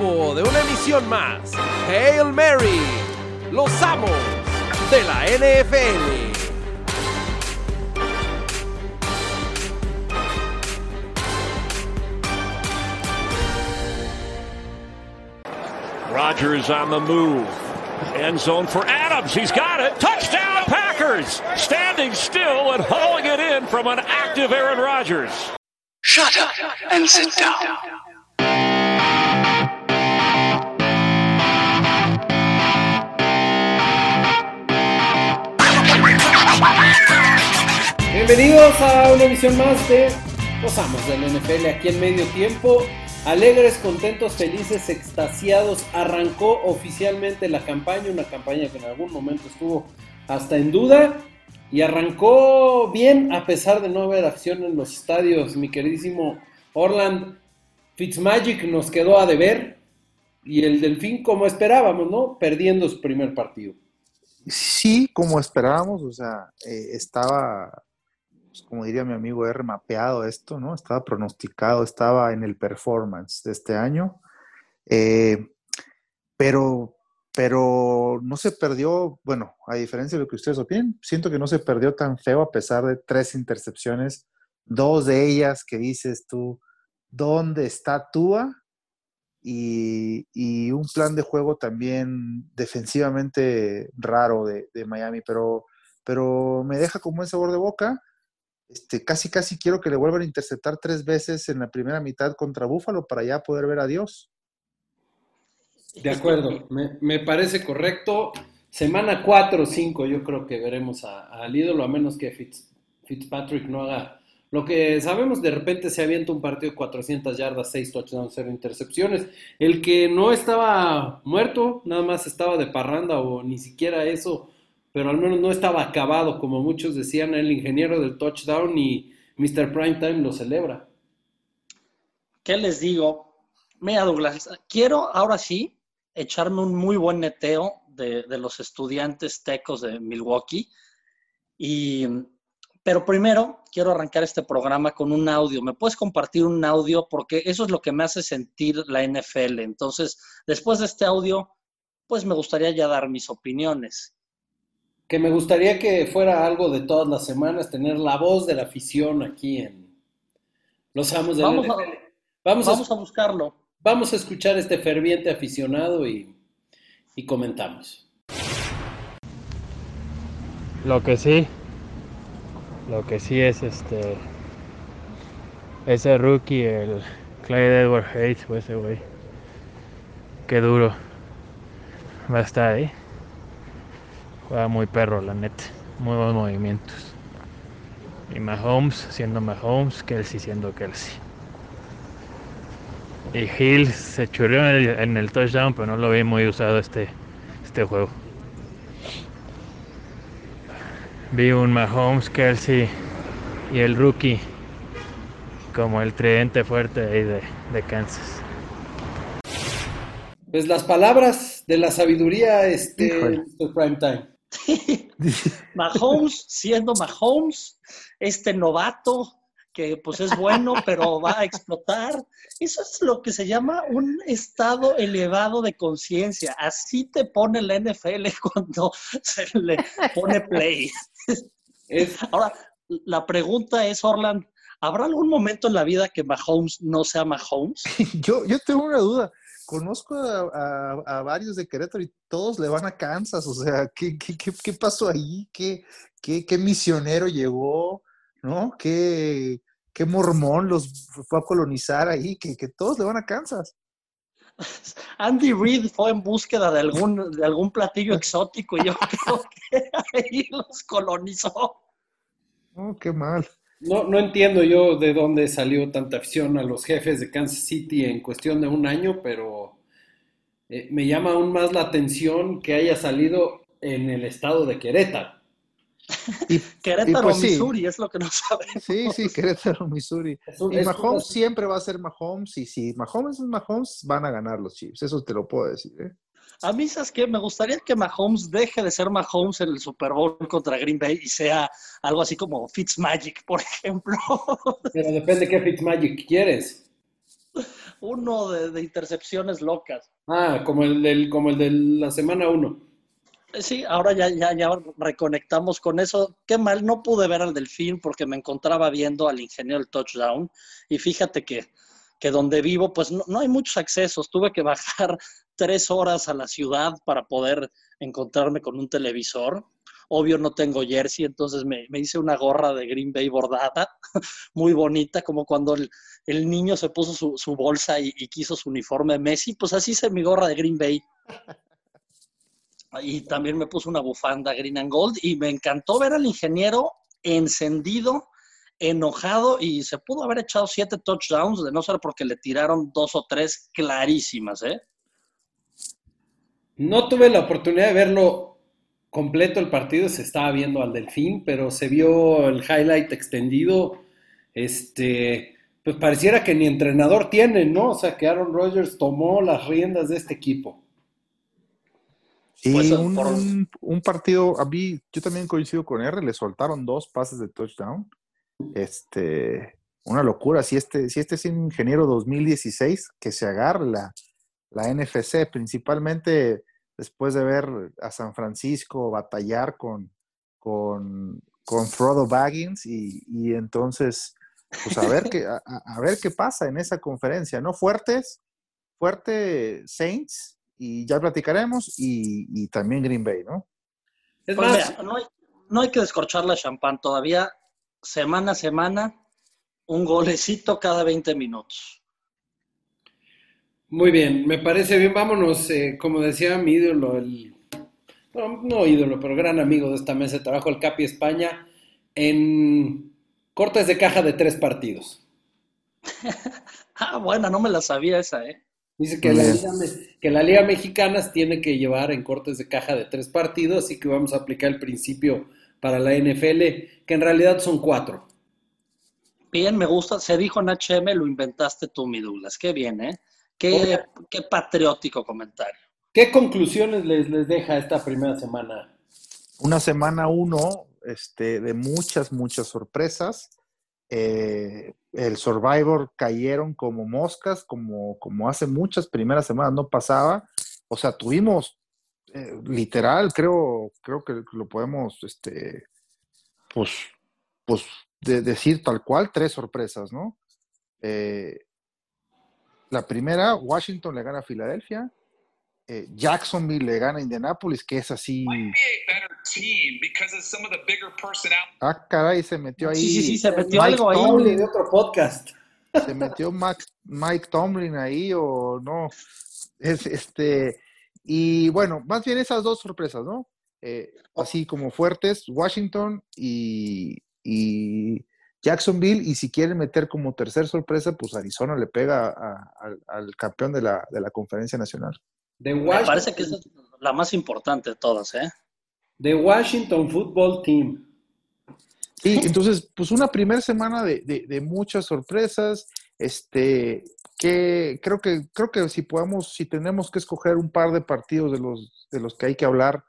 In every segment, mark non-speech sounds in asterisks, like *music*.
tiempo de una emisión más. Hail Mary, los amos de la NFL. Rodgers on the move. End zone for Adams. He's got it. Touchdown Packers. Standing still and hauling it in from an active Aaron Rodgers. Shut up and sit down. Bienvenidos a una emisión más de Los del NFL aquí en medio tiempo. Alegres, contentos, felices, extasiados. Arrancó oficialmente la campaña, una campaña que en algún momento estuvo hasta en duda. Y arrancó bien a pesar de no haber acción en los estadios. Mi queridísimo Orland Fitzmagic nos quedó a deber. Y el Delfín, como esperábamos, ¿no? Perdiendo su primer partido. Sí, como esperábamos, o sea, eh, estaba, pues, como diría mi amigo R, mapeado esto, ¿no? Estaba pronosticado, estaba en el performance de este año, eh, pero, pero no se perdió, bueno, a diferencia de lo que ustedes opinan, siento que no se perdió tan feo a pesar de tres intercepciones, dos de ellas que dices tú, ¿dónde está Tua? y, y, un plan de juego también defensivamente raro de, de, Miami, pero, pero me deja con buen sabor de boca. Este, casi, casi quiero que le vuelvan a interceptar tres veces en la primera mitad contra Búfalo para ya poder ver a Dios. De acuerdo, me, me parece correcto. Semana 4 o 5 yo creo que veremos al ídolo, a menos que Fitz, Fitzpatrick no haga lo que sabemos, de repente se avienta un partido de 400 yardas, 6 touchdowns, 0 intercepciones. El que no estaba muerto, nada más estaba de parranda o ni siquiera eso, pero al menos no estaba acabado, como muchos decían, el ingeniero del touchdown y Mr. Primetime lo celebra. ¿Qué les digo? Mira, Douglas, quiero ahora sí echarme un muy buen neteo de, de los estudiantes tecos de Milwaukee y pero primero quiero arrancar este programa con un audio. ¿Me puedes compartir un audio? Porque eso es lo que me hace sentir la NFL. Entonces, después de este audio, pues me gustaría ya dar mis opiniones. Que me gustaría que fuera algo de todas las semanas, tener la voz de la afición aquí en Los Amos de vamos la NFL. A, vamos, vamos a, a, buscarlo. Vamos a escuchar este ferviente aficionado y, y comentamos. Lo que sí, lo que sí es este. Ese rookie, el Clyde Edward Hayes, o ese güey. Qué duro. Va a estar ahí. Juega muy perro, la neta. Muy buenos movimientos. Y Mahomes siendo Mahomes, Kelsey siendo Kelsey. Y Hill se churrió en el, en el touchdown, pero no lo vi muy usado este, este juego. Vi un Mahomes, Kelsey y el rookie como el tridente fuerte ahí de, de, Kansas. Pues las palabras de la sabiduría, este, Mr. Primetime. *laughs* Mahomes siendo Mahomes, este novato que pues es bueno, pero va a explotar. Eso es lo que se llama un estado elevado de conciencia. Así te pone la NFL *laughs* cuando se le pone play. Ahora, la pregunta es, Orland, ¿habrá algún momento en la vida que Mahomes no sea Mahomes? *laughs* yo, yo tengo una duda. Conozco a, a, a, varios de Querétaro y todos le van a Kansas. O sea, ¿qué, qué, qué, qué pasó ahí? ¿Qué, ¿Qué, qué, misionero llegó? ¿No? ¿Qué, qué mormón los fue a colonizar ahí? Que, que todos le van a Kansas. *laughs* Andy Reid fue en búsqueda de algún, de algún platillo exótico y yo *laughs* creo que ahí los colonizó. Oh, qué mal. No, no entiendo yo de dónde salió tanta afición a los jefes de Kansas City en cuestión de un año, pero eh, me llama aún más la atención que haya salido en el estado de Querétaro. Y, *laughs* Querétaro, y pues, sí. Missouri, es lo que no sabemos. Sí, sí, Querétaro, Missouri. Un, y Mahomes un... siempre va a ser Mahomes, y si Mahomes es Mahomes, van a ganar los Chiefs, eso te lo puedo decir. ¿eh? A mí, ¿sabes qué? Me gustaría que Mahomes deje de ser Mahomes en el Super Bowl contra Green Bay y sea algo así como Fitzmagic, *laughs* por ejemplo. Pero depende qué Fitzmagic quieres. Uno de, de intercepciones locas. Ah, como el, del, como el de la semana 1. Eh, Sí, ahora ya, ya, ya reconectamos con eso. Qué mal, no pude ver al delfín porque me encontraba viendo al ingeniero del touchdown. Y fíjate que, que donde vivo, pues no, no hay muchos accesos. Tuve que bajar *laughs* tres horas a la ciudad para poder encontrarme con un televisor. Obvio no tengo jersey, entonces me, me hice una gorra de Green Bay bordada, *laughs* muy bonita, como cuando el, el niño se puso su, su bolsa y, quiso su uniforme Messi, pues así hice mi gorra de Green Bay. Y también me puse una bufanda Green and Gold y me encantó ver al ingeniero encendido, enojado y se pudo haber echado siete touchdowns de no ser porque le tiraron dos o tres clarísimas, ¿eh? No tuve la oportunidad de verlo completo el partido, se estaba viendo al Delfín, pero se vio el highlight extendido. Este, pues pareciera que ni entrenador tiene, ¿no? O sea, que Aaron Rodgers tomó las riendas de este equipo. Y Pues, un, por- un- un partido, a mí, yo también coincido con R, le soltaron dos pases de touchdown. Este, una locura. Si este, si este es un ingeniero 2016, que se agarre la, la NFC, principalmente después de ver a San Francisco batallar con, con, con Frodo Baggins y, y entonces, pues a ver, qué, *laughs* a, a- a ver qué pasa en esa conferencia, ¿no? Fuertes, fuerte Saints, y ya platicaremos, y, y también Green Bay, ¿no? Es Pues más, mira, no hay, no hay que descorchar la champán todavía. Semana a semana, un golecito cada 20 minutos. muy bien, me parece bien. Vámonos, eh, como decía mi ídolo, el, no, no ídolo, pero gran amigo de esta mesa de trabajo, el Capi España, en cortes de caja de tres partidos. *laughs* Ah, buena, no me la sabía esa, ¿eh? Dice que la. Liga, que la Liga Mexicana tiene que llevar en cortes de caja de tres partidos, así que vamos a aplicar el principio para la NFL, que en realidad son cuatro. Bien, me gusta. Se dijo en HM, lo inventaste tú, mi Douglas. Qué bien, ¿eh? Qué, qué patriótico comentario. ¿Qué conclusiones les, les deja esta primera semana? Una semana uno este, de muchas, muchas sorpresas. Eh, el Survivor cayeron como moscas, como, como hace muchas primeras semanas no pasaba. O sea, tuvimos eh, literal, creo, creo que lo podemos, este, pues, pues de- decir tal cual, tres sorpresas, ¿no? Eh, la primera, Washington le gana a Filadelfia. Eh, Jacksonville le gana a Indianapolis, que es así. might be a better team because of some of the bigger personnel. Ah, caray, se metió ahí. Sí, sí, sí, se metió Mike algo ahí. Tomlin. de otro podcast. se metió Max- Mike Tomlin ahí o no. Es este. Y bueno, más bien esas dos sorpresas, ¿no? Eh, así como fuertes, Washington y, y Jacksonville. Y si quieren meter como tercer sorpresa, pues Arizona le pega a- al- al campeón de la, de la conferencia nacional. De Me parece que esa es la más importante de todas, ¿eh? de Washington Football Team. Sí, entonces, pues una primera semana de, de- de muchas sorpresas, este, que creo que, creo que si podemos, si tenemos que escoger un par de partidos de los, de los que hay que hablar,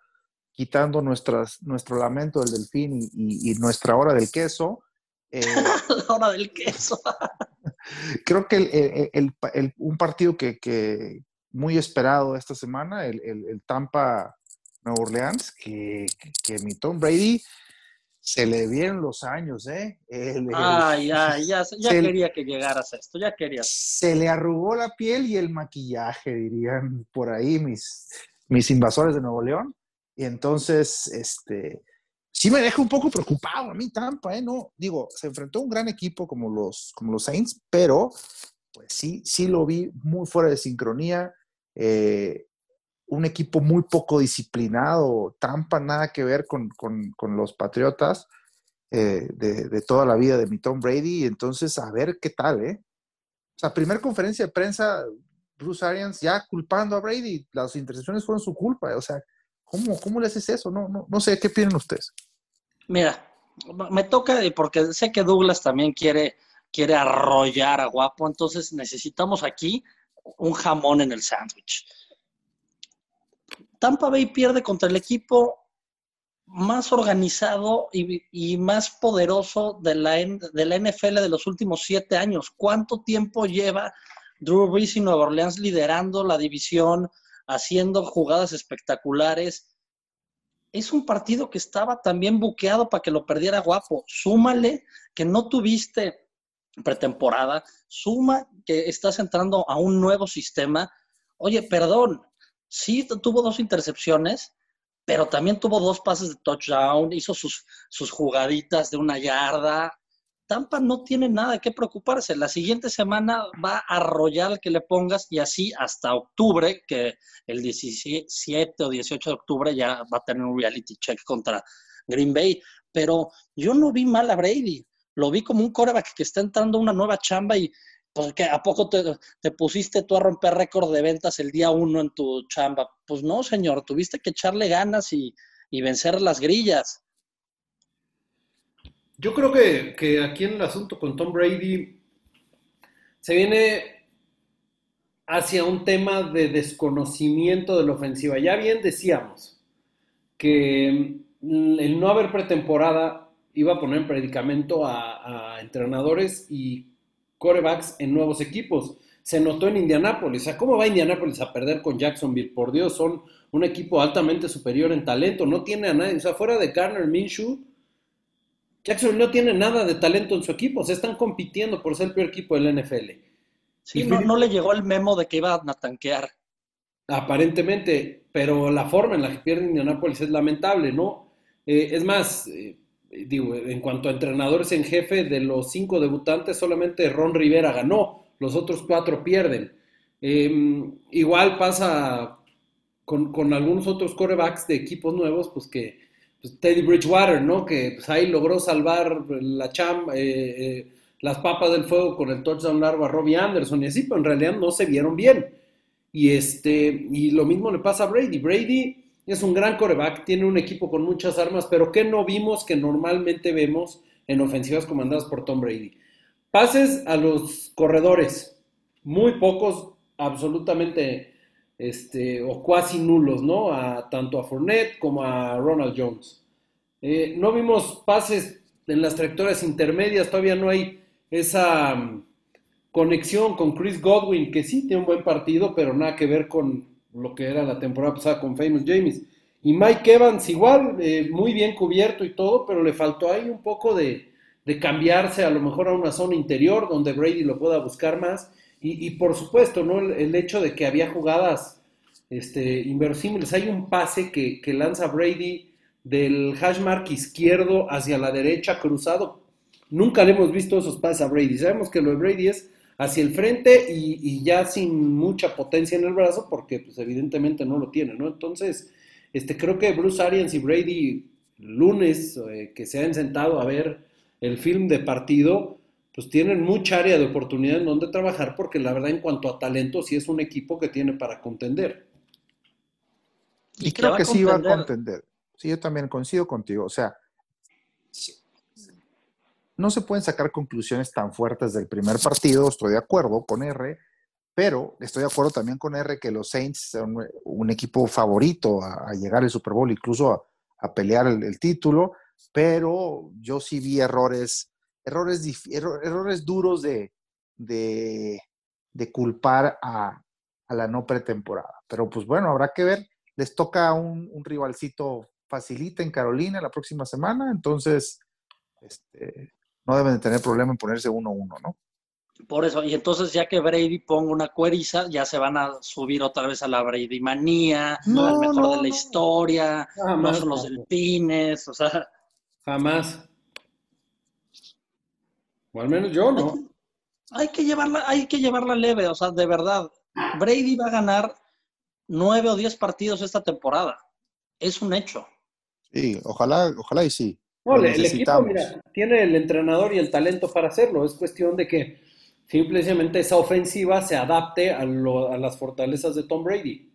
quitando nuestras, nuestro lamento del delfín y, y- y nuestra hora del queso, eh, *laughs* La hora del queso. *laughs* creo que el, el- un partido que, que muy esperado esta semana, el, Tampa Nueva Orleans, que, que, que mi Tom Brady se le vieron los años, ¿eh? El- ay, ya, ya se- quería que llegaras a esto, ya querías. se le arrugó la piel y el maquillaje, dirían por ahí mis, mis invasores de Nuevo León. Y entonces, este, sí me deja un poco preocupado a mí Tampa, ¿eh? No, digo, se enfrentó a un gran equipo como los, como los Saints, pero pues sí, sí lo vi muy fuera de sincronía. eh, un equipo muy poco disciplinado, Tampa nada que ver con, con- con los Patriotas eh, de, toda la vida de mi Tom Brady. Entonces, a ver qué tal, ¿eh? O sea, primer conferencia de prensa, Bruce Arians ya culpando a Brady. Las intercepciones fueron su culpa. O sea, ¿cómo, cómo le haces eso? No, no, no sé, ¿qué opinan ustedes? Mira, me toca, porque sé que Douglas también quiere, quiere arrollar a Guapo, entonces necesitamos aquí un jamón en el sándwich. Tampa Bay pierde contra el equipo más organizado y, más poderoso de la, de la NFL de los últimos siete años. ¿Cuánto tiempo lleva Drew Brees y Nueva Orleans liderando la división, haciendo jugadas espectaculares. Es un partido que estaba también buqueado para que lo perdiera guapo. Súmale que no tuviste pretemporada, suma que estás entrando a un nuevo sistema. Oye, perdón, sí tuvo dos intercepciones, pero también tuvo dos pases de touchdown, hizo sus, sus jugaditas de una yarda. Tampa no tiene nada qué preocuparse. La siguiente semana va a arrollar que le pongas y así hasta octubre, que el 17 o 18 de octubre ya va a tener un reality check contra Green Bay. Pero yo no vi mal a Brady. Lo vi como un coreback que está entrando a una nueva chamba y pues, ¿a poco te, pusiste tú a romper récord de ventas el día uno en tu chamba? Pues no, señor, tuviste que echarle ganas y, vencer las grillas. Yo creo que, que, aquí en el asunto con Tom Brady se viene hacia un tema de desconocimiento de la ofensiva. Ya bien decíamos que el no haber pretemporada iba a poner en predicamento a entrenadores y corebacks en nuevos equipos. Se notó en Indianápolis. O sea, ¿cómo va Indianápolis a perder con Jacksonville? Por Dios, son un equipo altamente superior en talento. No tiene a nadie. O sea, fuera de Garner Minshew, Jacksonville no tiene nada de talento en su equipo. Se están compitiendo por ser el peor equipo del NFL. Sí, no, le llegó el memo de que iba a tanquear. Aparentemente, pero la forma en la que pierde Indianápolis es lamentable, ¿no? Eh, es más, eh, digo, en cuanto a entrenadores en jefe, de los cinco debutantes, solamente Ron Rivera ganó, los otros cuatro pierden. Em, igual pasa con, algunos otros corebacks de equipos nuevos, pues que pues Teddy Bridgewater, ¿no? Que pues, ahí logró salvar la chamba, eh, eh, las papas del fuego con el touchdown largo a Robbie Anderson y así, pero en realidad no se vieron bien. Y, este, y lo mismo le pasa a Brady. Brady es un gran coreback, tiene un equipo con muchas armas, pero ¿qué no vimos que normalmente vemos en ofensivas comandadas por Tom Brady? Pases a los corredores, muy pocos, absolutamente este, o casi nulos, ¿no? Tanto a Fournette como a Ronald Jones. Eh, no vimos pases en las trayectorias intermedias, todavía no hay esa mm, conexión con Chris Godwin, que sí tiene un buen partido, pero nada que ver con lo que era la temporada pasada con Famous James. Y Mike Evans igual, eh, muy bien cubierto y todo, pero le faltó ahí un poco de, cambiarse a lo mejor a una zona interior donde Brady lo pueda buscar más. Y, por supuesto, ¿no? El, hecho de que había jugadas este, inverosímiles. Hay un pase que, que lanza Brady del hash mark izquierdo hacia la derecha cruzado. Nunca le hemos visto esos pases a Brady. Sabemos que lo de Brady es hacia el frente y, ya sin mucha potencia en el brazo, porque pues evidentemente no lo tiene, ¿no? Entonces, este, creo que Bruce Arians y Brady, lunes eh, que se han sentado a ver el film de partido, pues tienen mucha área de oportunidad en donde trabajar, porque la verdad en cuanto a talento sí es un equipo que tiene para contender. Y, creo que sí va a contender. Sí, yo también coincido contigo. O sea, no se pueden sacar conclusiones tan fuertes del primer partido, estoy de acuerdo con R, pero estoy de acuerdo también con R que los Saints son un equipo favorito a, llegar al Super Bowl, incluso a, pelear el, título, pero yo sí vi errores, errores, errores duros de, de, culpar a, la no pretemporada. Pero pues bueno, habrá que ver. Les toca un, un rivalcito facilita en Carolina la próxima semana, entonces este, no deben de tener problema en ponerse 1-1, ¿no? Por eso, y entonces ya que Brady ponga una cueriza, ya se van a subir otra vez a la Brady manía, no, al mejor de la historia, no son los delfines, o sea. Jamás. O al menos yo no. Hay que, llevarla, hay que llevarla leve, o sea, de verdad. Brady va a ganar nueve o diez partidos esta temporada. Es un hecho. Sí, ojalá, ojalá y sí. No, el equipo tiene el entrenador y el talento para hacerlo. Es cuestión de que simplemente esa ofensiva se adapte a, las fortalezas de Tom Brady.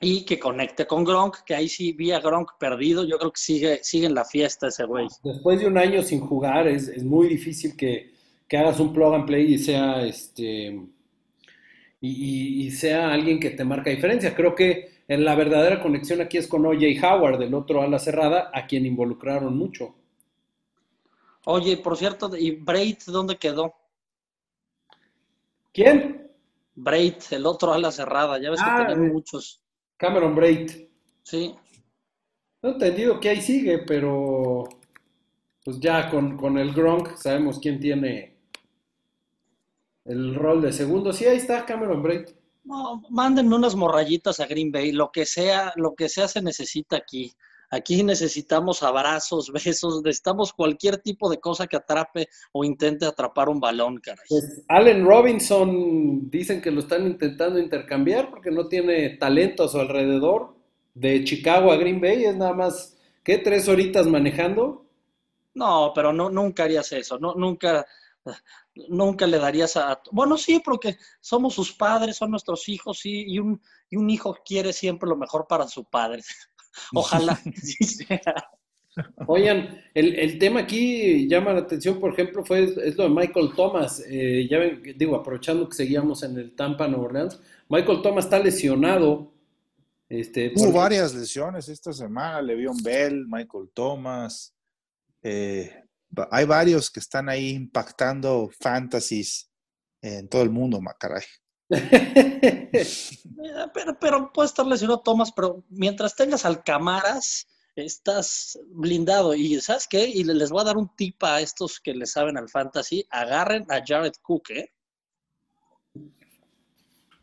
Y que conecte con Gronk, que ahí sí vi a Gronk perdido. Yo creo que sigue, sigue en la fiesta ese güey. Después de un año sin jugar, es, muy difícil que, hagas un plug and play y sea este y, sea alguien que te marca diferencia. Creo que en la verdadera conexión aquí es con O.J. Howard, del otro ala cerrada, a quien involucraron mucho. Oye, por cierto, ¿y Braid dónde quedó? ¿Quién? Braid, el otro ala cerrada, ya ves Ah, que tienen eh. muchos. Cameron Braid. Sí, No he entendido que ahí sigue, pero pues ya con, con el Gronk sabemos quién tiene el rol de segundo. Sí, ahí está Cameron Braid. No, mándenme unas morrayitas a Green Bay, lo que sea, lo que sea se necesita aquí. Aquí necesitamos abrazos, *laughs* besos, necesitamos cualquier tipo de cosa que atrape o intente atrapar un balón, caray. Pues Allen Robinson dicen que lo están intentando intercambiar porque no tiene talento a su alrededor. De Chicago a Green Bay es nada más, ¿qué? ¿Tres horitas manejando? No, pero no, nunca harías eso, no, nunca, nunca le darías a... Bueno, sí, porque somos sus padres, son nuestros hijos, sí, y un, y un hijo quiere siempre lo mejor para su padre. *laughs* Ojalá. *laughs* Oigan, el, el tema aquí llama la atención, por ejemplo, fue es lo de Michael Thomas. Eh, ya ven, digo, aprovechando que seguíamos en el Tampa, Nueva Orleans, Michael Thomas está lesionado. Este, Hubo porque- varias lesiones esta semana, Le'Veon Bell, Michael Thomas. eh, hay varios que están ahí impactando fantasies en todo el mundo, Macaray. *laughs* Eh, Pero, pero puede estar lesionado Thomas, pero mientras tengas al Camaras, estás blindado. Y ¿sabes qué? Y les voy a dar un tip a estos que le saben al fantasy. Agarren a Jared Cook, ¿eh?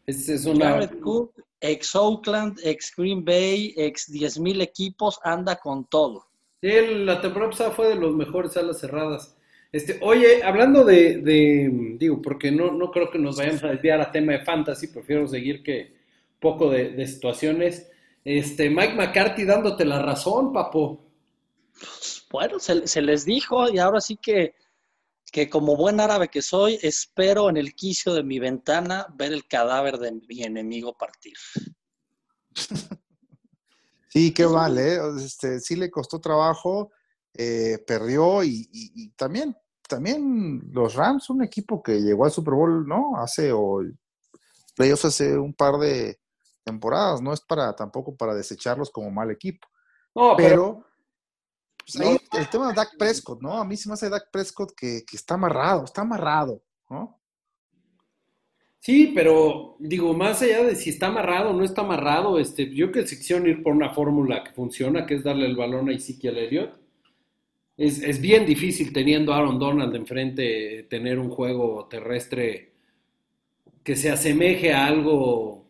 es, es una, Jared Cook, ex Oakland, ex Green Bay, ex 10.000 equipos, anda con todo. Sí, la temporada pasada fue de los mejores alas cerradas. Este, oye, hablando de, de- digo, porque no, no creo que nos vayamos a desviar a tema de fantasy, prefiero seguir que poco de, de situaciones. Este, Mike McCarthy dándote la razón, papo. Bueno, se, se les dijo y ahora sí que, que como buen árabe que soy, espero en el quicio de mi ventana ver el cadáver de mi enemigo partir. *laughs* Sí, qué vale, ¿eh? este, sí le costó trabajo, eh, perdió y, y- y también, también los Rams, un equipo que llegó al Super Bowl, ¿no? Hace o playoffs hace un par de temporadas, no es para tampoco para desecharlos como mal equipo, No, pero, pero pues, ahí No. el tema de Dak Prescott, ¿no? A mí se me hace Dak Prescott que, que está amarrado, está amarrado, ¿no? Sí, pero digo, más allá de si está amarrado o no está amarrado, este, yo que se quisieron ir por una fórmula que funciona, que es darle el balón a Ezekiel Elliott. Es, es bien difícil teniendo Aaron Donald enfrente, tener un juego terrestre que se asemeje a algo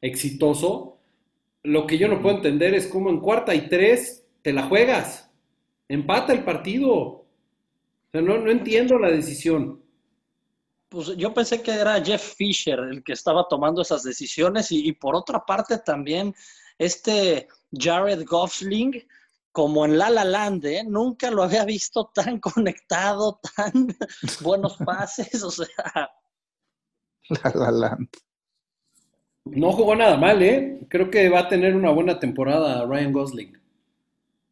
exitoso. Lo que yo no puedo entender es cómo en cuarta y tres te la juegas. Empata el partido. O sea, no, no entiendo la decisión. Pues yo pensé que era Jeff Fisher el que estaba tomando esas decisiones y, y por otra parte también este Jared Gosling, como en La La Land, ¿eh? nunca lo había visto tan *laughs* conectado, tan *laughs* buenos pases, o sea, La, la, la. No jugó nada mal, ¿eh? Creo que va a tener una buena temporada Ryan Gosling.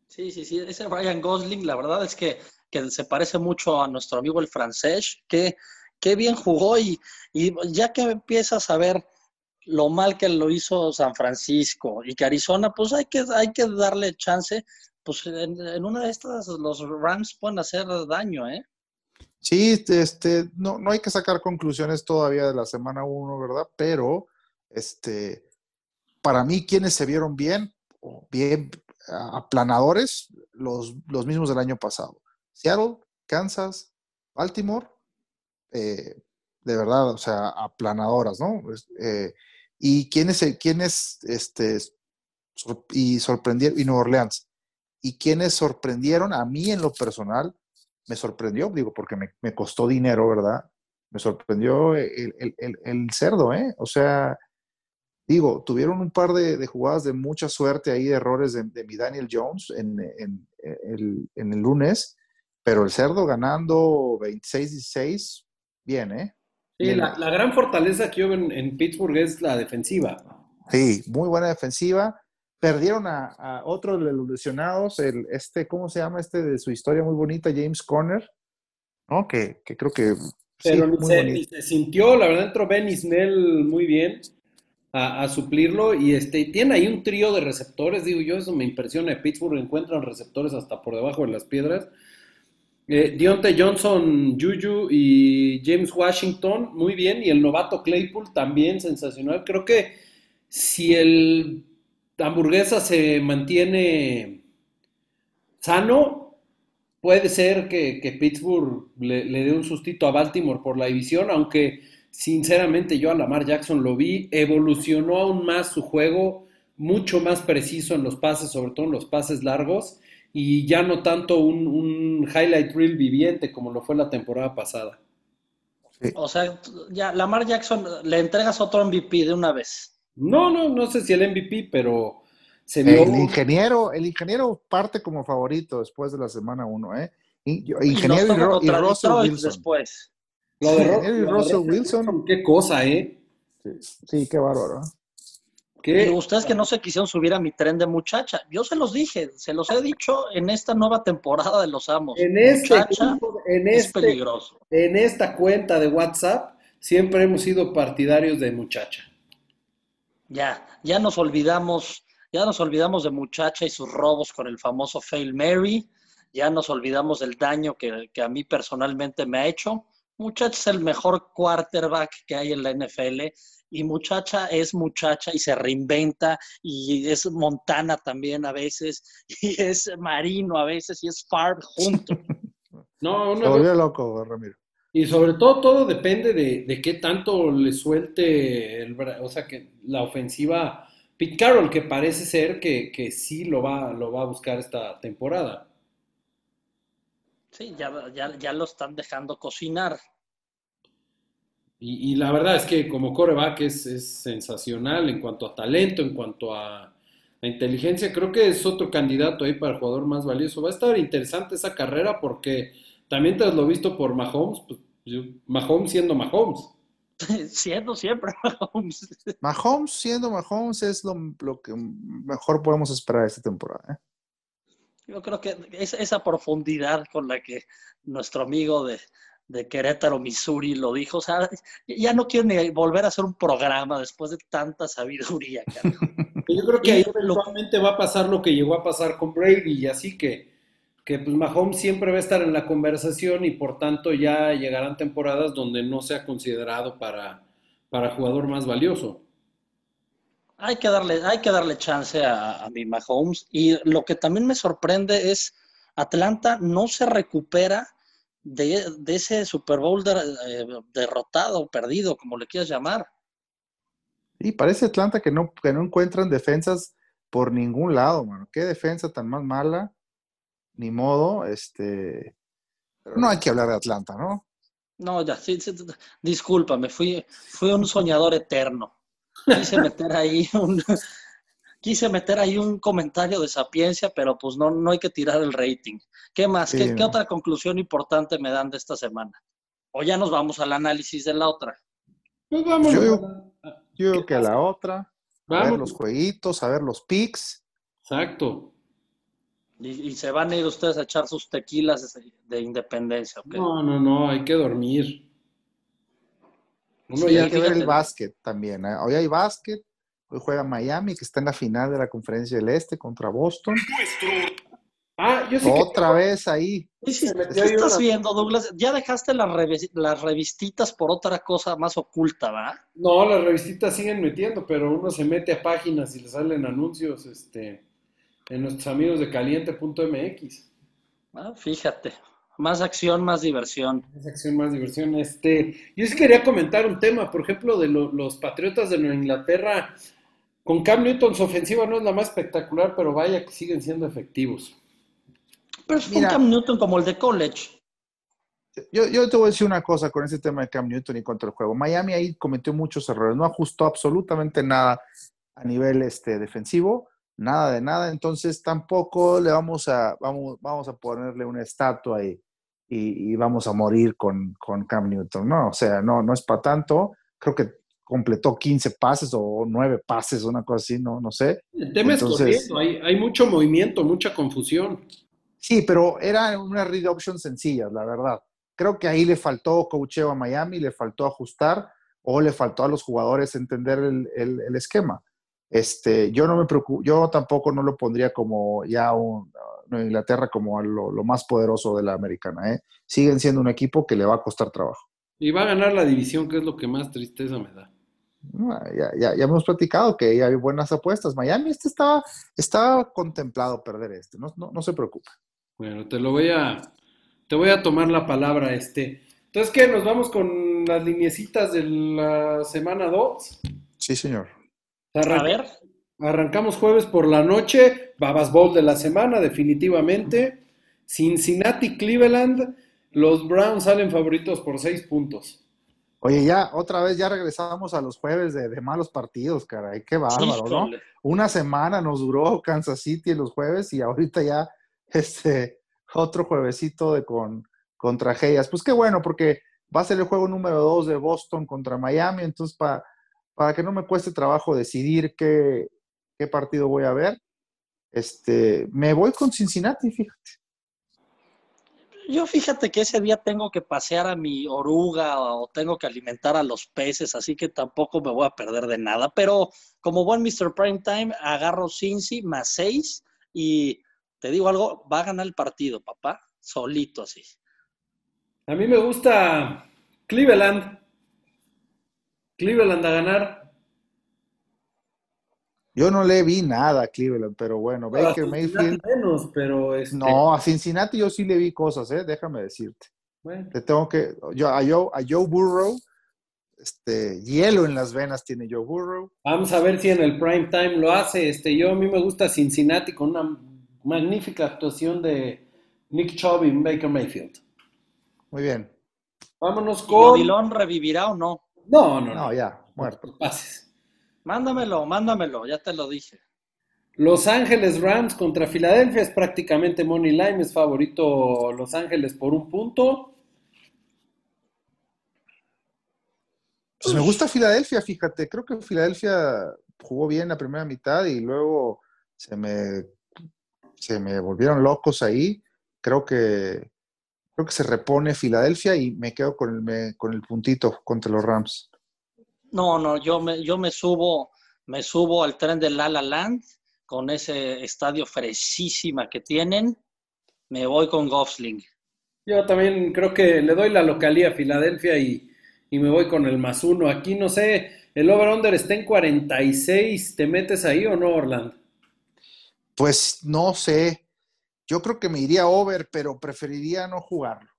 sí, sí, sí, ese Ryan Gosling, la verdad es que, que se parece mucho a nuestro amigo el francés, que, que bien jugó y, ya que empiezas a ver lo mal que lo hizo San Francisco y que Arizona, pues hay que, hay que darle chance. Pues en, una de estas los Rams pueden hacer daño, ¿eh? Sí, este, no, no hay que sacar conclusiones todavía de la semana 1, ¿verdad? Pero, este, para mí, quienes se vieron bien, bien aplanadores, los, los mismos del año pasado. Seattle, Kansas, Baltimore, eh, de verdad, o sea, aplanadoras, ¿no? Eh, y quienes, quienes, este, y sorprendieron, y Nueva Orleans, y quienes sorprendieron a mí en lo personal, me sorprendió, digo, porque me, me costó dinero, ¿verdad? Me sorprendió el, el- el- cerdo, ¿eh? O sea, digo, tuvieron un par de, de jugadas de mucha suerte ahí, de errores de, de mi Daniel Jones en, en el lunes, pero el cerdo ganando 26-16, bien, ¿eh? Sí, Bien. la, la gran fortaleza que yo veo en, en Pittsburgh es la defensiva. Sí, muy buena defensiva. Perdieron a, a otro de los lesionados, el, este, ¿cómo se llama este de su historia muy bonita? James Conner, ¿no? Que, que creo que sí, Pero muy se, sintió, la verdad entró Ben Isnell muy bien a, a suplirlo y este tiene ahí un trío de receptores, digo yo, eso me impresiona Pittsburgh, encuentran receptores hasta por debajo de las piedras. Eh, Deontay Johnson, Juju y James Washington, muy bien. Y el novato Claypool también sensacional. Creo que si el hamburguesa se mantiene sano, puede ser que, que Pittsburgh le, le dé un sustito a Baltimore por la división, aunque sinceramente yo a Lamar Jackson lo vi, evolucionó aún más su juego, mucho más preciso en los pases, sobre todo en los pases largos, y ya no tanto un, un highlight reel viviente como lo fue la temporada pasada. O sea, ya Lamar Jackson le entregas otro MVP de una vez. No, no, no sé si el MVP, pero se vio. El ingeniero, el ingeniero parte como favorito después de la semana 1, ¿eh? Y Ingeniero y, Ro- y Russell Detroit Wilson. después. Lo de, Ro- Ingeniero y lo de Russell Russell Wilson. Qué cosa, ¿eh? Sí, sí, qué bárbaro. Qué- Y ustedes que no se quisieron subir a mi tren de muchacha. Yo se los dije, se los he dicho en esta nueva temporada de Los Amos. En este, muchacha en, es este, peligroso. en esta cuenta de WhatsApp siempre hemos sido partidarios de muchacha. Ya, ya nos olvidamos, ya nos olvidamos de muchacha y sus robos con el famoso Fail Mary. Ya nos olvidamos del daño que, que a mí personalmente me ha hecho. Muchacha es el mejor quarterback que hay en la NFL y muchacha es muchacha y se reinventa y es Montana también a veces *laughs* y es Marino a veces y es Favre junto. *laughs* No, Se no, volvió loco, Ramiro. Y sobre todo, todo depende de, de qué tanto le suelte, el, o sea, que la ofensiva Pete Carroll, que parece ser que, que sí lo va, lo va a buscar esta temporada. Sí, ya, ya, ya lo están dejando cocinar. Y, y la verdad es que como coreback es, es sensacional en cuanto a talento, en cuanto a, inteligencia. Creo que es otro candidato ahí para el jugador más valioso. Va a estar interesante esa carrera porque también tras lo visto por Mahomes, pues, Mahomes siendo Mahomes. *laughs* Siendo siempre Mahomes. Mahomes siendo Mahomes es lo, lo que mejor podemos esperar esta temporada. ¿eh? Yo creo que es, esa profundidad con la que nuestro amigo de, de Querétaro, Missouri, lo dijo, o sea, ya no quiero ni volver a hacer un programa después de tanta sabiduría. carajo. *laughs* Yo creo que ahí eventualmente va a pasar lo que llegó a pasar con Brady, y así que, que pues Mahomes siempre va a estar en la conversación y por tanto ya llegarán temporadas donde no sea considerado para, para jugador más valioso. Hay que darle, hay que darle chance a, a mi Mahomes. Y lo que también me sorprende es Atlanta no se recupera de, de ese Super Bowl de- eh, derrotado, perdido, como le quieras llamar. Y parece Atlanta que no, que no encuentran defensas por ningún lado, mano. Qué defensa tan más mala. Ni modo, este. Pero no hay que hablar de Atlanta, ¿no? No, ya, sí, sí, sí, discúlpame, fui, fui un soñador eterno. Quise meter ahí un, quise meter ahí un comentario de sapiencia, pero pues no, no hay que tirar el rating. ¿Qué más? Sí, ¿Qué, no. qué otra conclusión importante me dan de esta semana? O ya nos vamos al análisis de la otra. Pues vamos. Yo digo- Yo creo que a la otra, a ver los jueguitos, a ver los picks. Exacto. Y, y se van a ir ustedes a echar sus tequilas de, de independencia, ¿ok? No, no, no, hay que dormir. Uno Sí, ya hay que ver el básquet también. ¿eh? Hoy hay básquet. Hoy juega Miami, que está en la final de la Conferencia del Este contra Boston. Ah, yo sí que Otra vez ahí. Sí, ¿qué estás viendo, Douglas? Ya dejaste las, las revistitas por otra cosa más oculta, ¿va? No, las revistitas siguen metiendo, pero uno se mete a páginas y le salen anuncios este, en nuestros amigos de caliente.mx. Ah, Fíjate, más acción, más diversión. Esa acción más diversión. Este, yo sí quería comentar un tema, por ejemplo, de lo- los Patriotas de Nueva Inglaterra. Con Cam Newton su ofensiva no es la más espectacular, pero vaya que siguen siendo efectivos. Pero es un. Cam Newton como el de college. Yo, yo te voy a decir una cosa con ese tema de Cam Newton y contra el juego. Miami ahí cometió muchos errores, no ajustó absolutamente nada a nivel este, defensivo, nada de nada, entonces tampoco le vamos a, vamos, vamos a ponerle una estatua ahí y, y vamos a morir con, con Cam Newton. No, o sea, no, no es para tanto. Creo que completó 15 pases o 9 pases, una cosa así, no, no sé. El tema Entonces- es corriendo, hay, hay mucho movimiento, mucha confusión. Sí, pero era una read option sencilla, la verdad. Creo que ahí le faltó coacheo a Miami, le faltó ajustar o le faltó a los jugadores entender el, el- el esquema. Este, yo no me preocupo, yo tampoco no lo pondría como ya un, Inglaterra como lo, lo, más poderoso de la americana. ¿eh? Siguen siendo un equipo que le va a costar trabajo. Y va a ganar la división, que es lo que más tristeza me da. Ya, ya, ya, hemos platicado que hay buenas apuestas. Miami este estaba, estaba contemplado perder este, no, no, no, se preocupe. Bueno, te lo voy a, te voy a tomar la palabra, este. Entonces, ¿qué? ¿Nos vamos con las liniecitas de la semana 2? Sí, señor. a ver. Arrancamos jueves por la noche, Babas Bowl de la semana, definitivamente. Cincinnati, Cleveland, los Browns salen favoritos por seis puntos. Oye, ya, otra vez ya regresamos a los jueves de, de malos partidos, caray, qué bárbaro, ¿no? Una semana nos duró Kansas City los jueves y ahorita ya, *laughs* este, otro juevesito de con, con tragedias. Pues qué bueno, porque va a ser el juego número dos de Boston contra Miami, entonces para, para que no me cueste trabajo decidir qué, qué partido voy a ver, este, me voy con Cincinnati, fíjate. Yo fíjate que ese día tengo que pasear a mi oruga o tengo que alimentar a los peces, así que tampoco me voy a perder de nada. Pero como buen Mr. Primetime, agarro Cincy más seis y te digo algo, va a ganar el partido, papá, solito así. A mí me gusta Cleveland. Cleveland a ganar. Yo no le vi nada a Cleveland, pero bueno, Baker Mayfield. Menos, pero este... No, a Cincinnati yo sí le vi cosas, ¿eh? déjame decirte. Bueno. Te tengo que. Yo, a, Joe, a Joe Burrow, este, hielo en las venas tiene Joe Burrow. Vamos a ver si en el prime time lo hace. Este, yo a mí me gusta Cincinnati con una magnífica actuación de Nick Chubb y Baker Mayfield. Muy bien. Vámonos con. ¿Dilón revivirá o no? No, no, no. No, ya, muerto. Pases. Mándamelo, mándamelo, ya te lo dije. Los Ángeles Rams contra Filadelfia es prácticamente Money Line, es favorito Los Ángeles por un punto. Pues me gusta Filadelfia, fíjate, creo que Filadelfia jugó bien la primera mitad y luego se me, se me volvieron locos ahí. Creo que, creo que se repone Filadelfia y me quedo con el, me, con el puntito contra los Rams. No, no, yo me, yo me subo, me subo al tren de La La Land con ese estadio fresísima que tienen. Me voy con Gosling. Yo también creo que le doy la localía a Filadelfia y, y me voy con el más uno. Aquí no sé, el over-under está en 46. ¿Te metes ahí o no, Orlando? Pues no sé. Yo creo que me iría over, pero preferiría no jugarlo.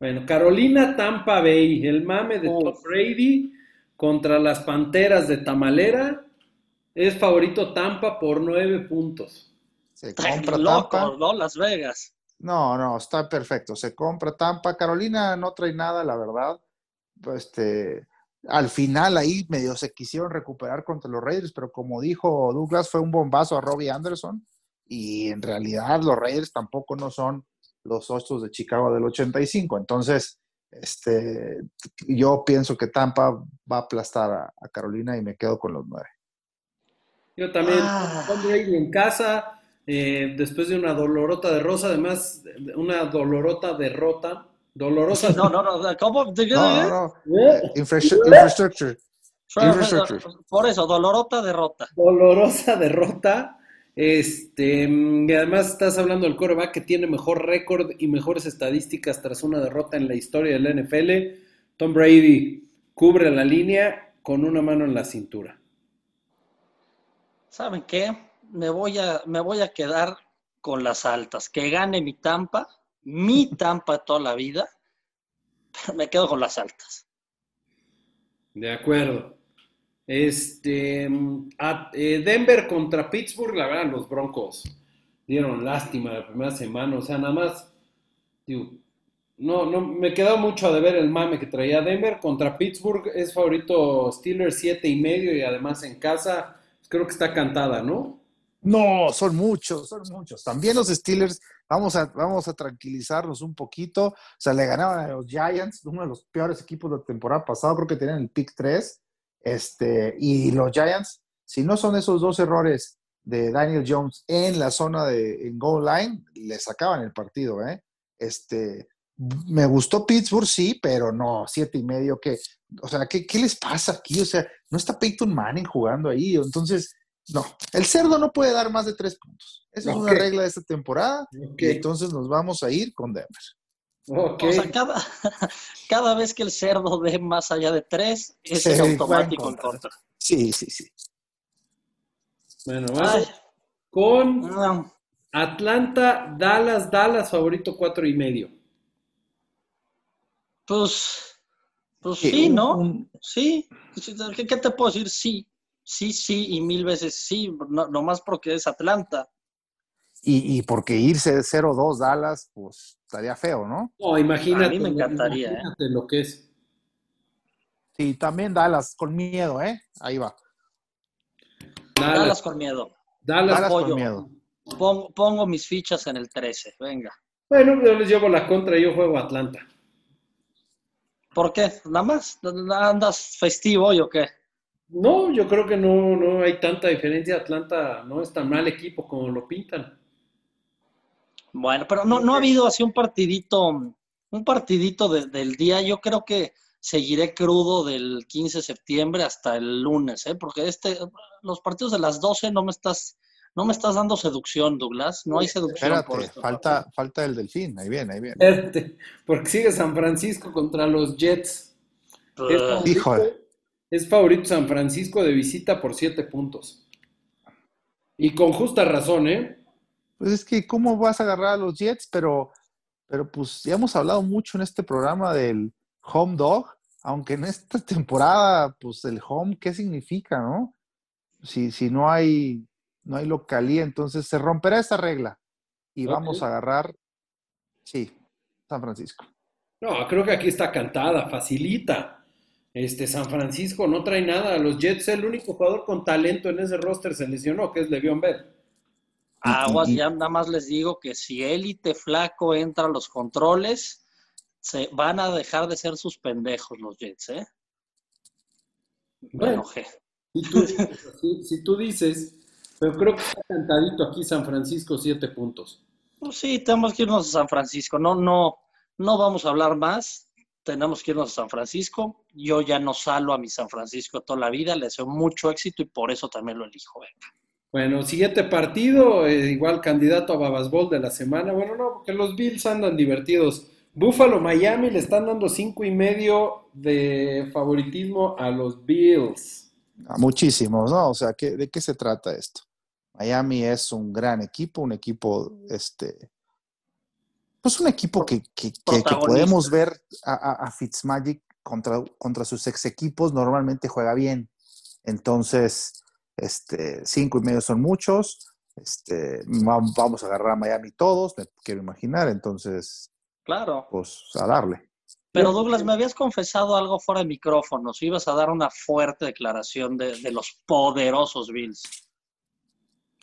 Bueno, Carolina Tampa Bay, el mame de. Tom Brady contra las Panteras de Tamalera. Es favorito Tampa por nueve puntos. Se compra loco, Tampa. ¿no? Las Vegas. No, no, está perfecto. Se compra Tampa. Carolina no trae nada, la verdad. Este, al final ahí medio se quisieron recuperar contra los Raiders, pero como dijo Douglas, fue un bombazo a Robbie Anderson. Y en realidad los Raiders tampoco no son los Osos de Chicago del 85. Entonces, este, yo pienso que Tampa va a aplastar a, a Carolina y me quedo con los nueve. Yo también, Ah. Tom Brady en casa, eh, después de una dolorota derrota, además, de una dolorota derrota, dolorosa. No, no, no. ¿Cómo? No, no, no. ¿Eh? Infrastru- infrastructure. Infrastructure. Por eso, dolorota derrota. dolorosa derrota. Este, y además estás hablando del coreback que tiene mejor récord y mejores estadísticas tras una derrota en la historia del NFL. Tom Brady cubre la línea con una mano en la cintura. ¿Saben qué? Me voy a, me voy a quedar con las altas. Que gane mi Tampa, mi *laughs* Tampa toda la vida, pero *laughs* me quedo con las altas. De acuerdo. Este, a- eh, Denver contra Pittsburgh, la verdad, los Broncos dieron lástima la primera semana. O sea, nada más, no, no, me quedó mucho de ver el mame que traía Denver contra Pittsburgh. Es favorito Steelers siete y medio y además en casa, creo que está cantada, ¿no? No, son muchos, son muchos. También los Steelers, vamos a, vamos a tranquilizarnos un poquito. O sea, le ganaban a los Giants, uno de los peores equipos de la temporada pasada, creo que tenían el pick 3. Este, y los Giants, si no son esos dos errores de Daniel Jones en la zona de en goal line, le sacaban el partido, ¿eh? Este, me gustó Pittsburgh, sí, pero no, siete y medio, que o sea, ¿qué, ¿qué, les pasa aquí? O sea, no está Peyton Manning jugando ahí. Entonces, no, el cerdo no puede dar más de tres puntos. Esa es una regla de esta temporada. Y entonces nos vamos a ir con Denver. O sea, cada, *laughs* cada, vez que el cerdo dé más allá de tres, es automático en contra. Sí, sí, sí. Bueno, vamos con Atlanta, Dallas, Dallas, favorito cuatro y medio. Pues, pues sí, ¿no? Sí. ¿Qué, te puedo decir? Sí, sí, sí, y mil veces sí, no, nomás porque es Atlanta. Y, y porque irse de 0-2 Dallas, pues estaría feo, ¿no? No, imagínate. A mí me encantaría. ¿eh? Imagínate lo que es. Sí, también Dallas con miedo, ¿eh? Ahí va. Dallas, con miedo. Dallas, con miedo. Pongo, pongo, mis fichas en el 13, venga. Bueno, yo les llevo la contra, yo juego Atlanta. ¿Por qué? ¿Nada más? ¿Andas festivo hoy o qué? No, yo creo que no, no hay tanta diferencia. Atlanta no es tan mal equipo como lo pintan. Bueno, pero no, no ha habido así un partidito, un partidito del día. Yo creo que seguiré crudo del 15 de septiembre hasta el lunes, ¿eh? porque este, los partidos de las 12 no me estás, no me estás dando seducción, Douglas. No hay seducción. Espérate, falta, falta el delfín. Ahí viene, ahí viene. porque sigue San Francisco contra los Jets. Híjole. Es favorito San Francisco de visita por siete puntos. Y con justa razón, ¿eh? Pues es que, ¿cómo vas a agarrar a los Jets? Pero, pero pues ya hemos hablado mucho en este programa del home dog, aunque en esta *laughs* temporada, pues el home, ¿qué significa, no? Si, si no hay, no hay localía, entonces se romperá esa regla y vamos a agarrar, sí, San Francisco. No, creo que aquí está cantada, facilita. Este San Francisco no trae nada. Los Jets, el único jugador con talento en ese roster se lesionó, que es Le'Veon Bell. Aguas, ya nada más les digo que si élite flaco entra a los controles, se van a dejar de ser sus pendejos los Jets, ¿eh? Me enojé. Si tú, dices, pero creo que está cantadito aquí San Francisco, siete puntos. Pues sí, tenemos que irnos a San Francisco. No, no, no vamos a hablar más. Tenemos que irnos a San Francisco. Yo ya no salgo a mi San Francisco toda la vida. Le deseo mucho éxito y por eso también lo elijo. Venga. Bueno, siguiente partido, eh, igual candidato a Babasbol de la semana. Bueno, no, porque los Bills andan divertidos. Buffalo, Miami le están dando cinco y medio de favoritismo a los Bills. A muchísimos, ¿no? O sea, ¿de qué se trata esto? Miami es un gran equipo, un equipo, este, pues un equipo que, que, podemos ver a, a, Fitzmagic contra, contra sus ex equipos, normalmente juega bien. Entonces, este, cinco y medio son muchos. Este, vamos a agarrar a Miami todos, me quiero imaginar. Entonces, claro. Pues a darle. Pero Douglas, me habías confesado algo fuera de micrófonos. Ibas a dar una fuerte declaración de, los poderosos Bills.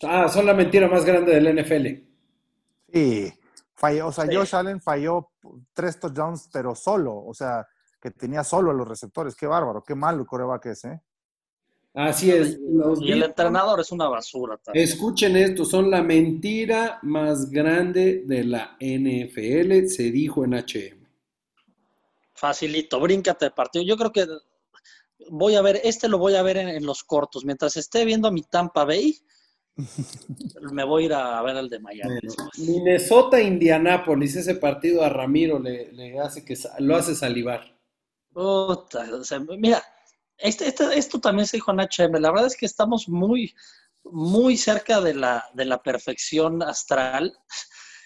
Ah, son la mentira más grande del NFL. Sí, falló, o sea, Josh Allen falló tres touchdowns, pero solo, o sea, que tenía solo a los receptores. Qué bárbaro, qué malo el coreback es, ¿eh? Así es. y el entrenador es una basura también. Escuchen esto, son la mentira más grande de la NFL, se dijo en HM. Facilito, bríncate el partido. Yo creo que voy a ver, este lo voy a ver en, los cortos. Mientras esté viendo a mi Tampa Bay, *laughs* me voy a ir a ver el de Miami. Minnesota, Indianápolis, ese partido a Ramiro le, hace que lo hace salivar. mira, este, este, esto también se dijo en HM. La verdad es que estamos muy, muy cerca de la, de la perfección astral.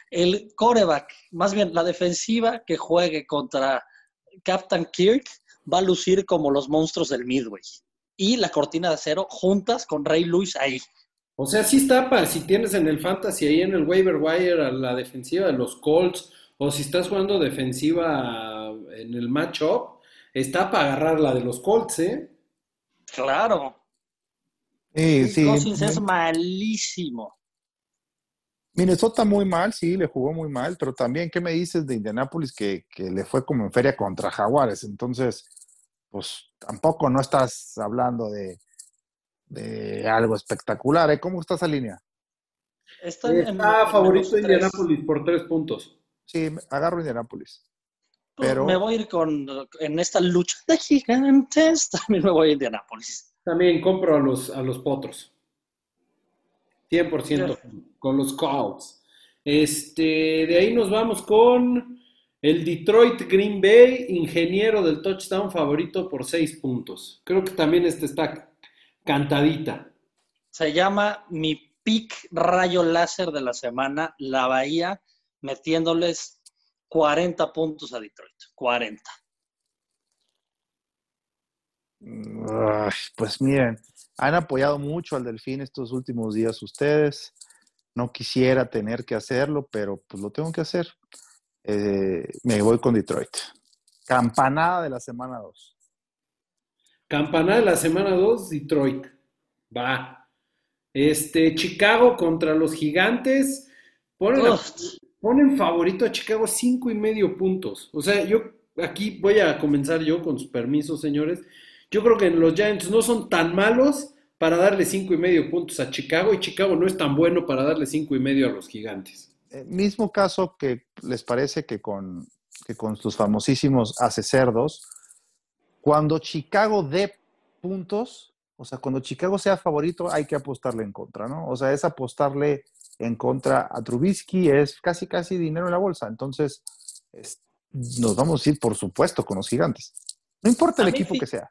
El coreback, más bien la defensiva que juegue contra Captain Kirk va a lucir como los monstruos del Midway. Y la cortina de acero juntas con Ray Lewis ahí. O sea, sí está si tienes en el fantasy ahí en el waiver wire a la defensiva de los Colts, o si estás jugando defensiva en el matchup, Está para agarrar la de los Colts, ¿eh? Claro. Sí, sí. Cousins es malísimo. Minnesota muy mal, sí, le jugó muy mal, pero también, ¿qué me dices de Indianapolis que, que le fue como en feria contra Jaguares? Entonces, pues tampoco no estás hablando de, de algo espectacular. ¿eh? ¿Cómo está esa línea? Está, está favorito Indianapolis por tres puntos. Sí, agarro Indianapolis. Pues Pero- Me voy a ir con, en esta lucha de gigantes, también me voy a Indianapolis. También compro a los, a los potros. 100% con los Colts. Este, de ahí nos vamos con el Detroit Green Bay, ingeniero del touchdown favorito por 6 puntos. Creo que también este está cantadita. Se llama mi pick rayo láser de la semana, la Bahía, metiéndoles 40 puntos a Detroit. 40. Ay, pues miren, han apoyado mucho al Delfín estos últimos días ustedes. No quisiera tener que hacerlo, pero pues lo tengo que hacer. Eh, me voy con Detroit. Campanada de la semana 2. Campanada de la semana 2, Detroit. Va. Este, Chicago contra los gigantes. Ponen, a- Uf, ponen favorito a Chicago cinco y medio puntos. O sea, yo aquí voy a comenzar yo con sus permisos, señores. Yo creo que los Giants no son tan malos para darle cinco y medio puntos a Chicago y Chicago no es tan bueno para darle cinco y medio a los gigantes. Eh, mismo caso que les parece que con, que con sus famosísimos hace cerdos, cuando Chicago dé puntos, o sea, cuando Chicago sea favorito, hay que apostarle en contra, ¿no? O sea, es apostarle en contra a Trubisky, es casi, casi dinero en la bolsa. Entonces, es- nos vamos a ir, por supuesto, con los gigantes. No importa el equipo que sea.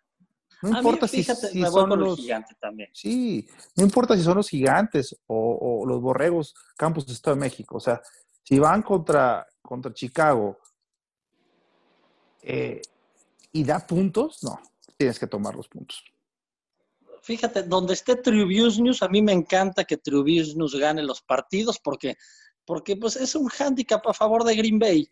No mí, importa si, son el los... gigante también. Sí, no importa si son los gigantes o, o los borregos Campos de Estado de México. O sea, si van contra, contra Chicago eh, y da puntos, no, tienes que tomar los puntos. Fíjate, donde esté Trubisky News, a mí me encanta que Trubisky News gane los partidos porque, porque pues es un hándicap a favor de Green Bay.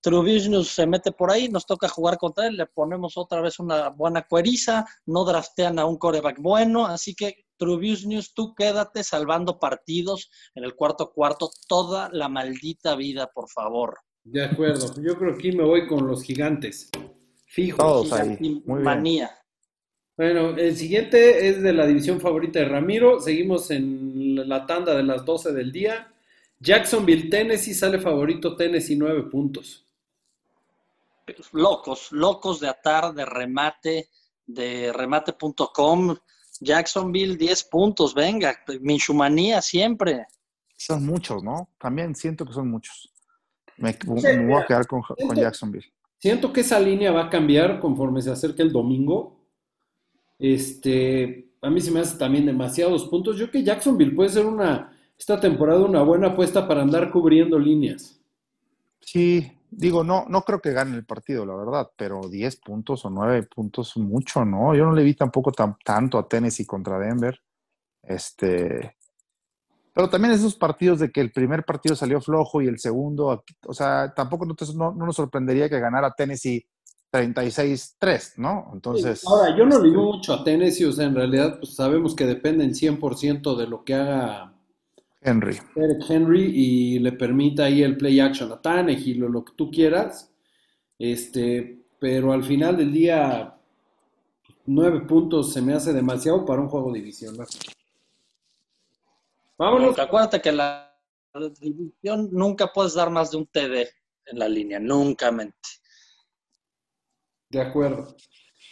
Trubisky News se mete por ahí, nos toca jugar contra él, le ponemos otra vez una buena cueriza, no draftean a un coreback bueno, así que Trubisky News, tú quédate salvando partidos en el cuarto cuarto toda la maldita vida, por favor. De acuerdo. Yo creo que aquí me voy con los gigantes. Fijo. Todos ahí. Muy bien. Manía. Bueno, el siguiente es de la división favorita de Ramiro. Seguimos en la tanda de las 12 del día. Jacksonville, Tennessee, sale favorito Tennessee, 9 puntos. locos, locos de atar, de remate, de remate.com. Jacksonville, 10 puntos, venga, Minshumanía siempre. Son muchos, ¿no? También siento que son muchos. Me, me voy a quedar con, con Jacksonville. Siento que esa línea va a cambiar conforme se acerque el domingo. Este, a mí se me hace también demasiados puntos. Yo creo que Jacksonville puede ser una, esta temporada una buena apuesta para andar cubriendo líneas. Sí, digo, no, no creo que gane el partido, la verdad, pero 10 puntos o 9 puntos, mucho, ¿no? Yo no le vi tampoco tan, tanto a Tennessee contra Denver. Este, pero también esos partidos de que el primer partido salió flojo y el segundo, o sea, tampoco no, nos sorprendería que ganara Tennessee 36-3, ¿no? Entonces, Ahora, yo no le digo mucho a Tennessee, o sea, en realidad pues, sabemos que dependen 100% de lo que haga Henry. Derek Henry y le permita ahí el play action a Tannehill o lo que tú quieras. Este, pero al final del día, nueve puntos se me hace demasiado para un juego divisional. Vámonos. Acuérdate que la división nunca puedes dar más de un TD en la línea, nunca mente. De acuerdo.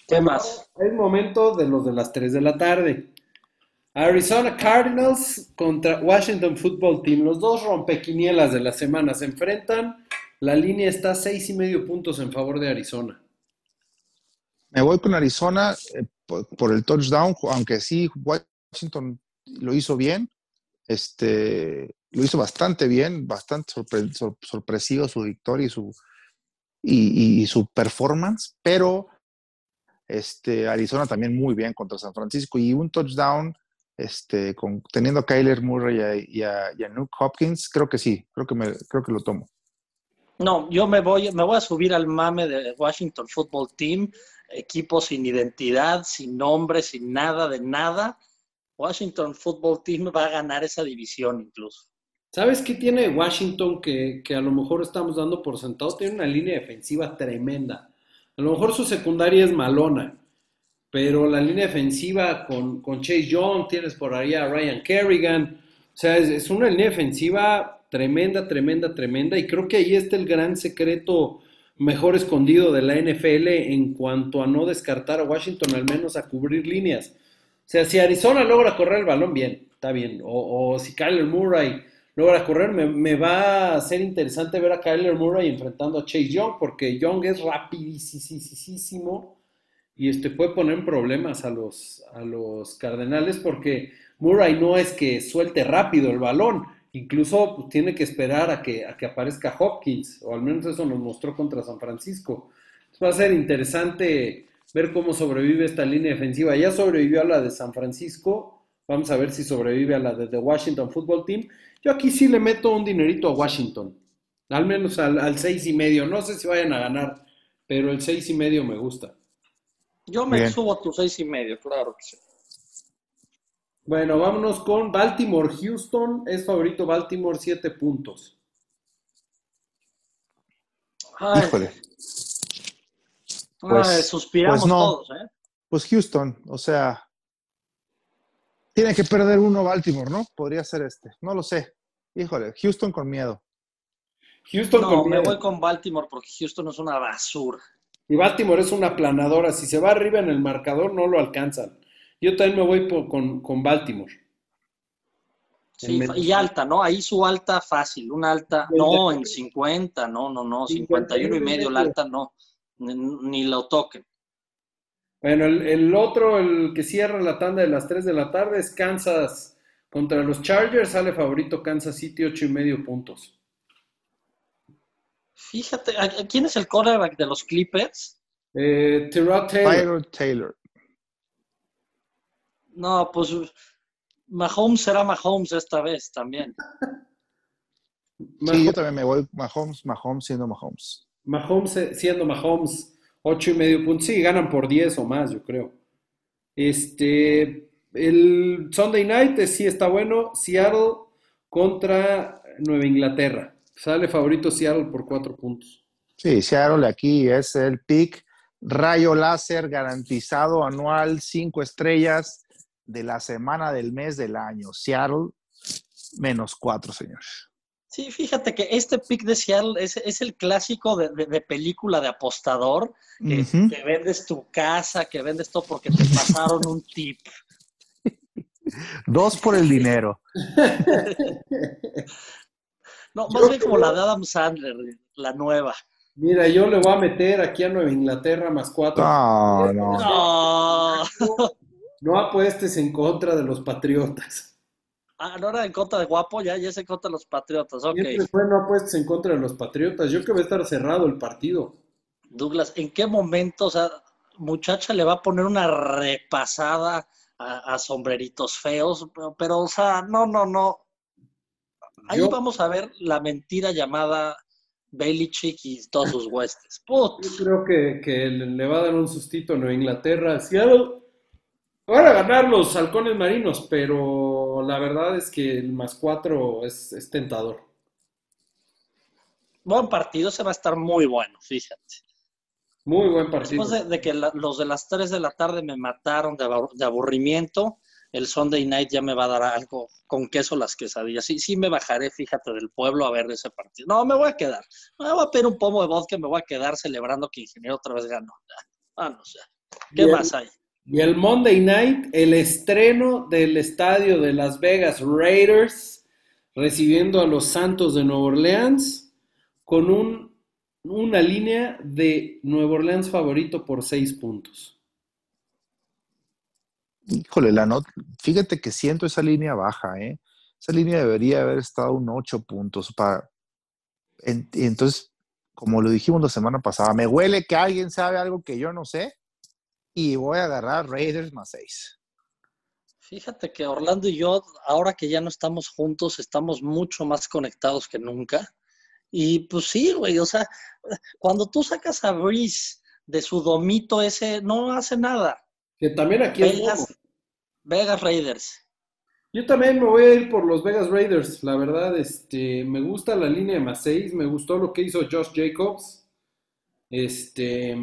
¿Qué más? Es momento de los de las 3 de la tarde. Arizona Cardinals contra Washington Football Team. Los dos rompequinielas de la semana se enfrentan. La línea está seis y medio puntos en favor de Arizona. Me voy con Arizona eh, por, por el touchdown, aunque sí, Washington lo hizo bien. Este, lo hizo bastante bien, bastante sorpre- sor- sorpresivo su victoria y su, y, su performance, pero este, Arizona también muy bien contra San Francisco y un touchdown este, con, teniendo a Kyler Murray y a, y a- y a Nuke Hopkins, creo que sí, creo que, me, creo que lo tomo. No, yo me voy, me voy a subir al mame de Washington Football Team, equipo sin identidad, sin nombre, sin nada de nada. Washington Football Team va a ganar esa división incluso. ¿Sabes qué tiene Washington que, que a lo mejor estamos dando por sentado? Tiene una línea defensiva tremenda. A lo mejor su secundaria es malona, pero la línea defensiva con, con Chase Young, tienes por ahí a Ryan Kerrigan. O sea, es, una línea defensiva tremenda, tremenda, tremenda. Y creo que ahí está el gran secreto mejor escondido de la NFL en cuanto a no descartar a Washington, al menos a cubrir líneas. O sea, si Arizona logra correr el balón, bien, está bien. O, o si Kyler Murray logra correr, me, va a ser interesante ver a Kyler Murray enfrentando a Chase Young, porque Young es rapidísimo y este puede poner problemas a los, a los Cardenales, porque Murray no es que suelte rápido el balón, incluso pues, tiene que esperar a que, a que aparezca Hopkins, o al menos eso nos mostró contra San Francisco. va a ser interesante ver cómo sobrevive esta línea defensiva. Ya sobrevivió a la de San Francisco, vamos a ver si sobrevive a la de The Washington Football Team. Yo aquí sí le meto un dinerito a Washington, al menos al, al seis y medio. No sé si vayan a ganar, pero el seis y medio me gusta. Yo me Bien. subo a tu seis y medio, claro que sí. Bueno, vámonos con Baltimore. Houston es favorito Baltimore, siete puntos. Ay. Híjole. Pues, Ay, suspiramos pues no. todos, ¿eh? Pues Houston, o sea, tiene que perder uno Baltimore, ¿no? Podría ser este. No lo sé. Híjole, Houston con miedo. Houston no, con me miedo. voy con Baltimore porque Houston es una basura. Y Baltimore es una planadora. Si se va arriba en el marcador, no lo alcanzan. Yo también me voy por, con, con, Baltimore. Sí, y alta, ¿no? Ahí su alta fácil, una alta, no en 50, no, no, no, 51 y medio, la alta no, ni, ni lo toquen. Bueno, el, el, otro, el que cierra la tanda de las 3 de la tarde es Kansas contra los Chargers, sale favorito Kansas City, 8 y medio puntos. Fíjate, ¿quién es el quarterback de los Clippers? Eh, Tyrod Taylor. Tyler Taylor. No, pues Mahomes será Mahomes esta vez también. Sí, yo también me voy Mahomes, Mahomes siendo Mahomes. Mahomes eh, siendo Mahomes, ocho y medio puntos. Sí, ganan por 10 o más, yo creo. Este, el Sunday Night eh, sí está bueno. Seattle contra Nueva Inglaterra. Sale favorito Seattle por cuatro puntos. Sí, Seattle aquí es el pick rayo láser garantizado anual, cinco estrellas de la semana del mes del año. Seattle, menos cuatro, señores. Sí, fíjate que este pick de Seattle es, es el clásico de, de, de, película de apostador, que, uh -huh. que, vendes tu casa, que vendes todo porque te pasaron un tip. Dos por el dinero. *laughs* no, más bien como la de Adam Sandler, la nueva. Mira, yo le voy a meter aquí a Nueva Inglaterra más cuatro. No, no. No. *laughs* No apuestes en contra de los Patriotas. Ah, no era en contra de Guapo, ya, ya es en contra de los Patriotas, ok. Siempre fue no apuestes en contra de los Patriotas. Yo creo que va a estar cerrado el partido. Douglas, ¿en qué momento, o sea, muchacha le va a poner una repasada a, a sombreritos feos? Pero, pero, o sea, no, no, no. Ahí yo, vamos a ver la mentira llamada Belichick y todos sus *laughs* huestes. Put. Yo creo que, que, le va a dar un sustito a Nueva Inglaterra. Seattle van a ganar los halcones marinos, pero la verdad es que el más cuatro es, es tentador. Buen partido, se va a estar muy bueno, fíjate. Muy buen partido. Después de, de que la, los de las 3 de la tarde me mataron de, de, aburrimiento, el Sunday night ya me va a dar algo con queso las quesadillas. Sí, sí me bajaré, fíjate, del pueblo a ver ese partido. No, me voy a quedar. Me voy a pedir un pomo de vodka, me voy a quedar celebrando que Ingeniero otra vez ganó. Ah, no sé. ¿Qué Bien. más hay? Y el Monday Night, el estreno del estadio de Las Vegas Raiders, recibiendo a los Santos de Nueva Orleans, con un, una línea de Nueva Orleans favorito por seis puntos. Híjole, la not fíjate que siento esa línea baja, ¿eh? Esa línea debería haber estado un ocho puntos. Para... En, entonces, como lo dijimos la semana pasada, me huele que alguien sabe algo que yo no sé y voy a agarrar Raiders más 6. Fíjate que Orlando y yo, ahora que ya no estamos juntos, estamos mucho más conectados que nunca. Y pues sí, güey, o sea, cuando tú sacas a Breeze de su domito ese, no hace nada. Que también aquí Vegas, es Vegas Raiders. Yo también me voy a ir por los Vegas Raiders, la verdad, este, me gusta la línea de más 6, me gustó lo que hizo Josh Jacobs. Este,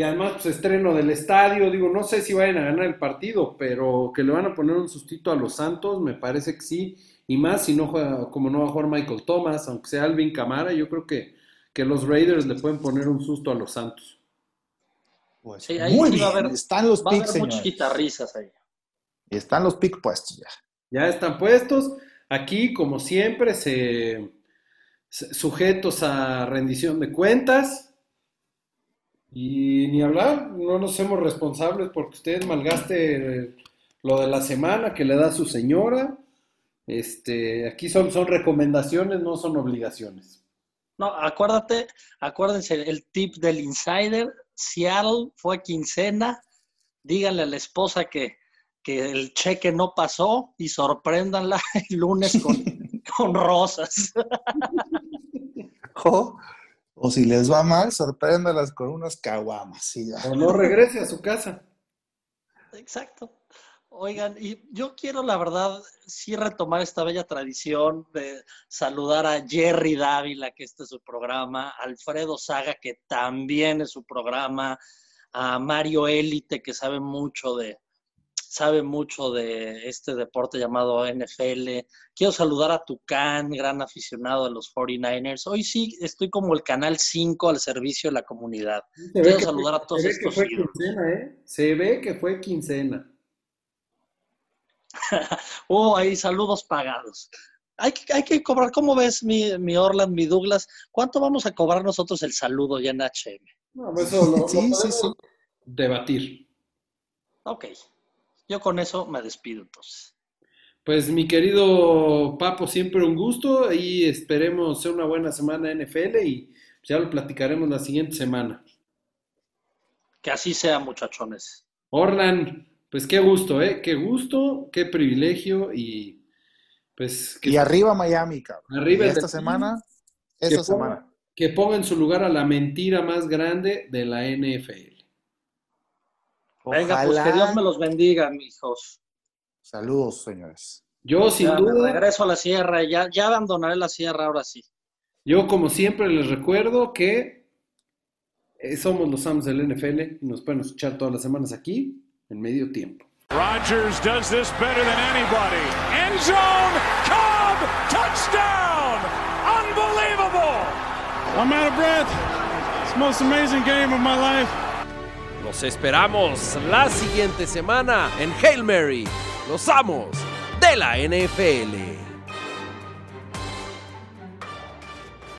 y además, pues estreno del estadio, digo, no sé si vayan a ganar el partido, pero que le van a poner un sustito a los Santos, me parece que sí, y más si no juega, como no va a jugar Michael Thomas, aunque sea Alvin Camara, yo creo que, que los Raiders le pueden poner un susto a los Santos. Pues, Sí, ahí muy sí bien, va a haber- están los Va a picks, haber guitarrizas ahí. Están los picks puestos ya. Ya están puestos. Aquí, como siempre, se, se- sujetos a rendición de cuentas. Y ni hablar, no nos hacemos responsables porque usted malgaste lo de la semana que le da su señora. Este, aquí son, son recomendaciones, no son obligaciones. No, acuérdate, acuérdense, el tip del insider, Seattle fue quincena, díganle a la esposa que, que el cheque no pasó y sorpréndanla *laughs* el lunes con, *laughs* con rosas. O, o si les va mal, sorpréndalas con unas caguamas. y ya. O no regrese a su casa. Exacto. Oigan, y yo quiero, la verdad, sí retomar esta bella tradición de saludar a Jerry Dávila, que este es su programa, a Alfredo Saga, que también es su programa, a Mario Élite, que sabe mucho de sabe mucho de este deporte llamado NFL. Quiero saludar a Tucán, gran aficionado de los 49ers. Hoy sí estoy como el Canal 5 al servicio de la comunidad. Se Quiero saludar a todos se ve que estos fue ídolos. quincena, ¿eh? Se ve que fue quincena. *laughs* Oh, ahí saludos pagados. Hay que, hay que cobrar, ¿cómo ves mi, mi Orland, mi Douglas? ¿Cuánto vamos a cobrar nosotros el saludo ya en HM? No, pues eso lo, lo Sí, sí, sí. debatir. Ok, yo con eso me despido entonces. Pues mi querido Papo, siempre un gusto y esperemos sea una buena semana NFL y ya lo platicaremos la siguiente semana. Que así sea, muchachones. Orlan, pues qué gusto, ¿eh? Qué gusto, qué privilegio y pues que, Y arriba Miami, cabrón. Arriba Y esta semana, que esta ponga- semana. que ponga en su lugar a la mentira más grande de la NFL. Venga, pues que. Dios me los bendiga, hijos. Saludos, señores. Yo sin Ya duda, regreso a la sierra, ya, ya abandonaré la sierra ahora sí. yo como siempre les recuerdo que eh, somos los Sams del NFL y nos pueden escuchar todas las semanas aquí en medio tiempo. Rodgers does this better than anybody. End zone, Cobb, touchdown! Unbelievable! I'm out of breath. It's the most amazing game of my life. Los esperamos la siguiente semana en Hail Mary, los amos de la NFL.